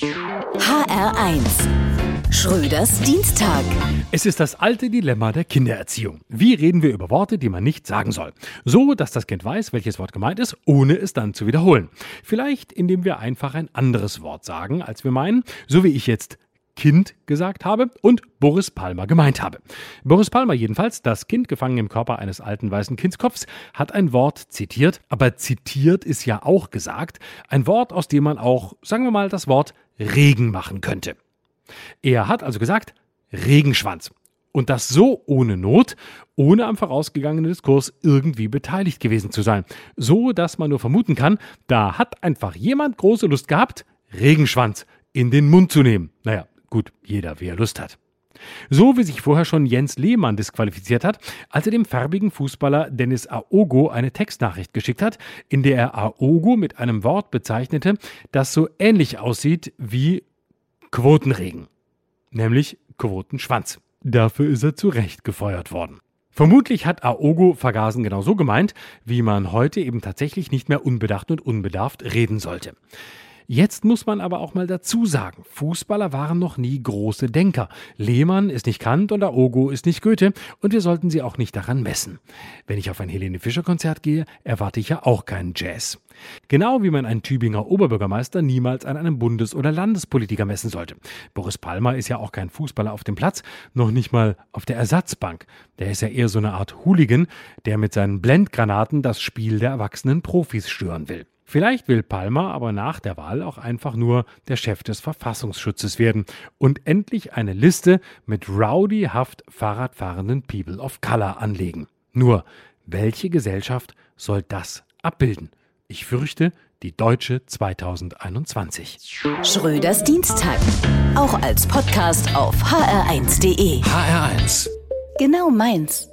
HR1 Schröders Dienstag. Es ist das alte Dilemma der Kindererziehung. Wie reden wir über Worte, die man nicht sagen soll? So, dass das Kind weiß, welches Wort gemeint ist, ohne es dann zu wiederholen. Vielleicht, indem wir einfach ein anderes Wort sagen, als wir meinen, so wie ich jetzt Kind gesagt habe und Boris Palmer gemeint habe. Boris Palmer jedenfalls, das Kind gefangen im Körper eines alten weißen Kindskopfs, hat ein Wort zitiert, aber zitiert ist ja auch gesagt, ein Wort, aus dem man auch, sagen wir mal, das Wort Regen machen könnte. Er hat also gesagt, Regenschwanz. Und das so ohne Not, ohne am vorausgegangenen Diskurs irgendwie beteiligt gewesen zu sein. So, dass man nur vermuten kann, da hat einfach jemand große Lust gehabt, Regenschwanz in den Mund zu nehmen. Naja, Gut, jeder, wie er Lust hat. So wie sich vorher schon Jens Lehmann disqualifiziert hat, als er dem farbigen Fußballer Dennis Aogo eine Textnachricht geschickt hat, in der er Aogo mit einem Wort bezeichnete, das so ähnlich aussieht wie Quotenregen, nämlich Quotenschwanz. Dafür ist er zu Recht gefeuert worden. Vermutlich hat Aogo Vergasen genau so gemeint, wie man heute eben tatsächlich nicht mehr unbedacht und unbedarft reden sollte. Jetzt muss man aber auch mal dazu sagen, Fußballer waren noch nie große Denker. Lehmann ist nicht Kant und Aogo ist nicht Goethe und wir sollten sie auch nicht daran messen. Wenn ich auf ein Helene Fischer Konzert gehe, erwarte ich ja auch keinen Jazz. Genau wie man einen Tübinger Oberbürgermeister niemals an einem Bundes- oder Landespolitiker messen sollte. Boris Palmer ist ja auch kein Fußballer auf dem Platz, noch nicht mal auf der Ersatzbank. Der ist ja eher so eine Art Hooligan, der mit seinen Blendgranaten das Spiel der erwachsenen Profis stören will. Vielleicht will Palmer aber nach der Wahl auch einfach nur der Chef des Verfassungsschutzes werden und endlich eine Liste mit rowdyhaft Fahrradfahrenden People of Color anlegen. Nur, welche Gesellschaft soll das abbilden? Ich fürchte, die deutsche 2021. Schröders Dienstag. Auch als Podcast auf hr1.de. HR1. Genau meins.